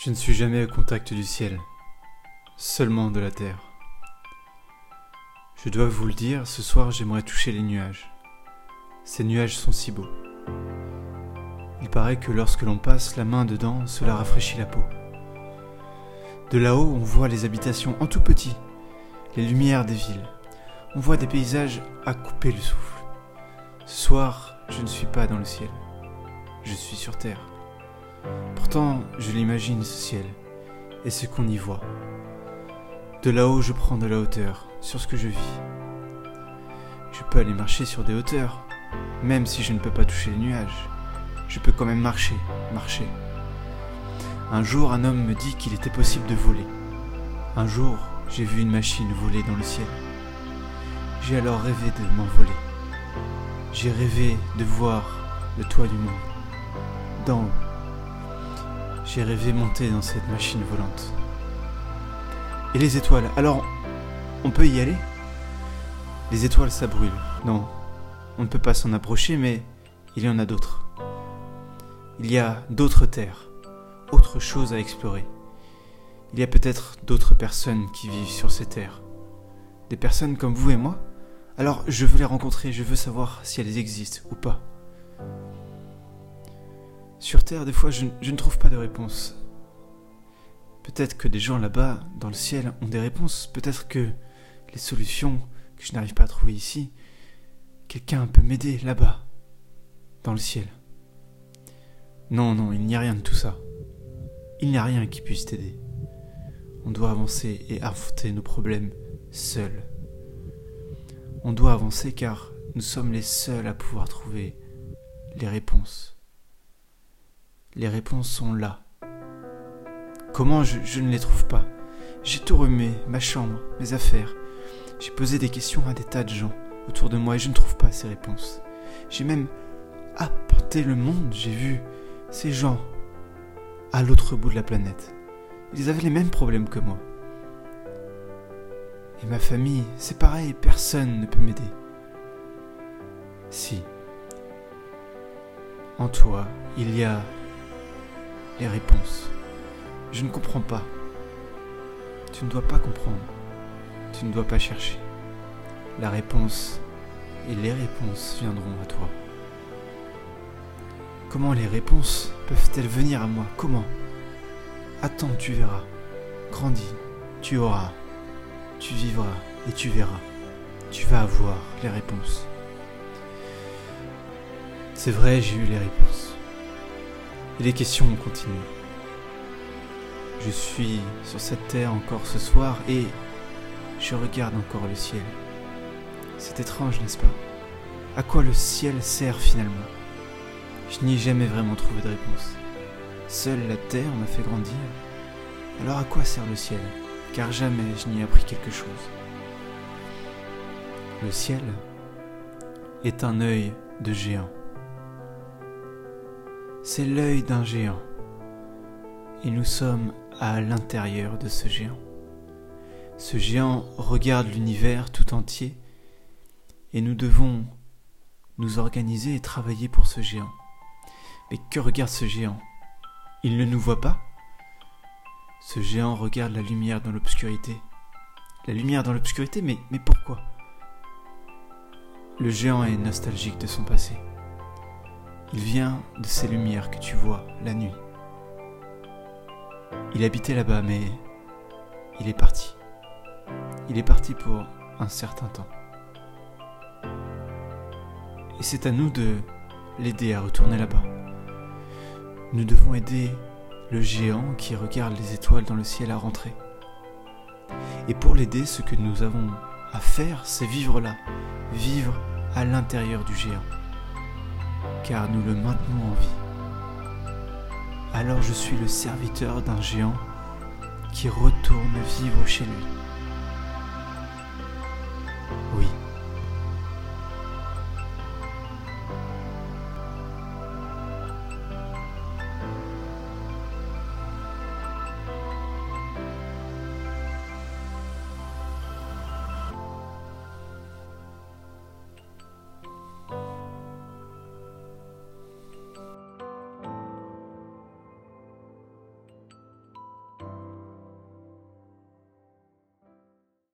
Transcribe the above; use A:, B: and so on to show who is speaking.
A: Je ne suis jamais au contact du ciel, seulement de la terre. Je dois vous le dire, ce soir j'aimerais toucher les nuages. Ces nuages sont si beaux. Il paraît que lorsque l'on passe la main dedans, cela rafraîchit la peau. De là-haut, on voit les habitations en tout petit, les lumières des villes. On voit des paysages à couper le souffle. Ce soir, je ne suis pas dans le ciel. Je suis sur terre. Pourtant, je l'imagine ce ciel et ce qu'on y voit. De là-haut, je prends de la hauteur sur ce que je vis. Je peux aller marcher sur des hauteurs, même si je ne peux pas toucher les nuages. Je peux quand même marcher, marcher. Un jour, un homme me dit qu'il était possible de voler. Un jour, j'ai vu une machine voler dans le ciel. J'ai alors rêvé de m'envoler. J'ai rêvé de voir le toit du monde, haut. J'ai rêvé monter dans cette machine volante. Et les étoiles, alors on peut y aller? Les étoiles, ça brûle. Non, on ne peut pas s'en approcher, mais il y en a d'autres. Il y a d'autres terres, autre chose à explorer. Il y a peut-être d'autres personnes qui vivent sur ces terres. Des personnes comme vous et moi? Alors je veux les rencontrer, je veux savoir si elles existent ou pas. Sur Terre, des fois, je, ne trouve pas de réponse. Peut-être que des gens là-bas, dans le ciel, ont des réponses. Peut-être que les solutions que je n'arrive pas à trouver ici, quelqu'un peut m'aider là-bas, dans le ciel. Non, non, il n'y a rien de tout ça. Il n'y a rien qui puisse t'aider. On doit avancer et affronter nos problèmes seuls. On doit avancer car nous sommes les seuls à pouvoir trouver les réponses. Les réponses sont là. Comment je, ne les trouve pas? J'ai tout remué, ma chambre, mes affaires. J'ai posé des questions à des tas de gens autour de moi et je ne trouve pas ces réponses. J'ai même apporté le monde, j'ai vu ces gens à l'autre bout de la planète. Ils avaient les mêmes problèmes que moi. Et ma famille, c'est pareil, personne ne peut m'aider. Si. En toi, il y a les réponses. Je ne comprends pas. Tu ne dois pas comprendre. Tu ne dois pas chercher. La réponse et les réponses viendront à toi. Comment les réponses peuvent-elles venir à moi? Comment? Attends, tu verras. Grandis, tu auras, tu vivras et tu verras. Tu vas avoir les réponses. C'est vrai, j'ai eu les réponses. Et les questions ont continué. Je suis sur cette terre encore ce soir et je regarde encore le ciel. C'est étrange, n'est-ce pas? À quoi le ciel sert finalement? Je n'y ai jamais vraiment trouvé de réponse. Seule la terre m'a fait grandir. Alors à quoi sert le ciel? Car jamais je n'y ai appris quelque chose. Le ciel est un œil de géant. C'est l'œil d'un géant. Et nous sommes à l'intérieur de ce géant. Ce géant regarde l'univers tout entier et nous devons nous organiser et travailler pour ce géant. Mais que regarde ce géant? Il ne nous voit pas? Ce géant regarde la lumière dans l'obscurité. La lumière dans l'obscurité, mais, mais pourquoi? Le géant est nostalgique de son passé. Il vient de ces lumières que tu vois la nuit. Il habitait là-bas, mais il est parti. Il est parti pour un certain temps. Et c'est à nous de l'aider à retourner là-bas. Nous devons aider le géant qui regarde les étoiles dans le ciel à rentrer. Et pour l'aider, ce que nous avons à faire, c'est vivre là, vivre à l'intérieur du géant, car nous le maintenons en vie. Alors je suis le serviteur d'un géant qui retourne vivre chez lui.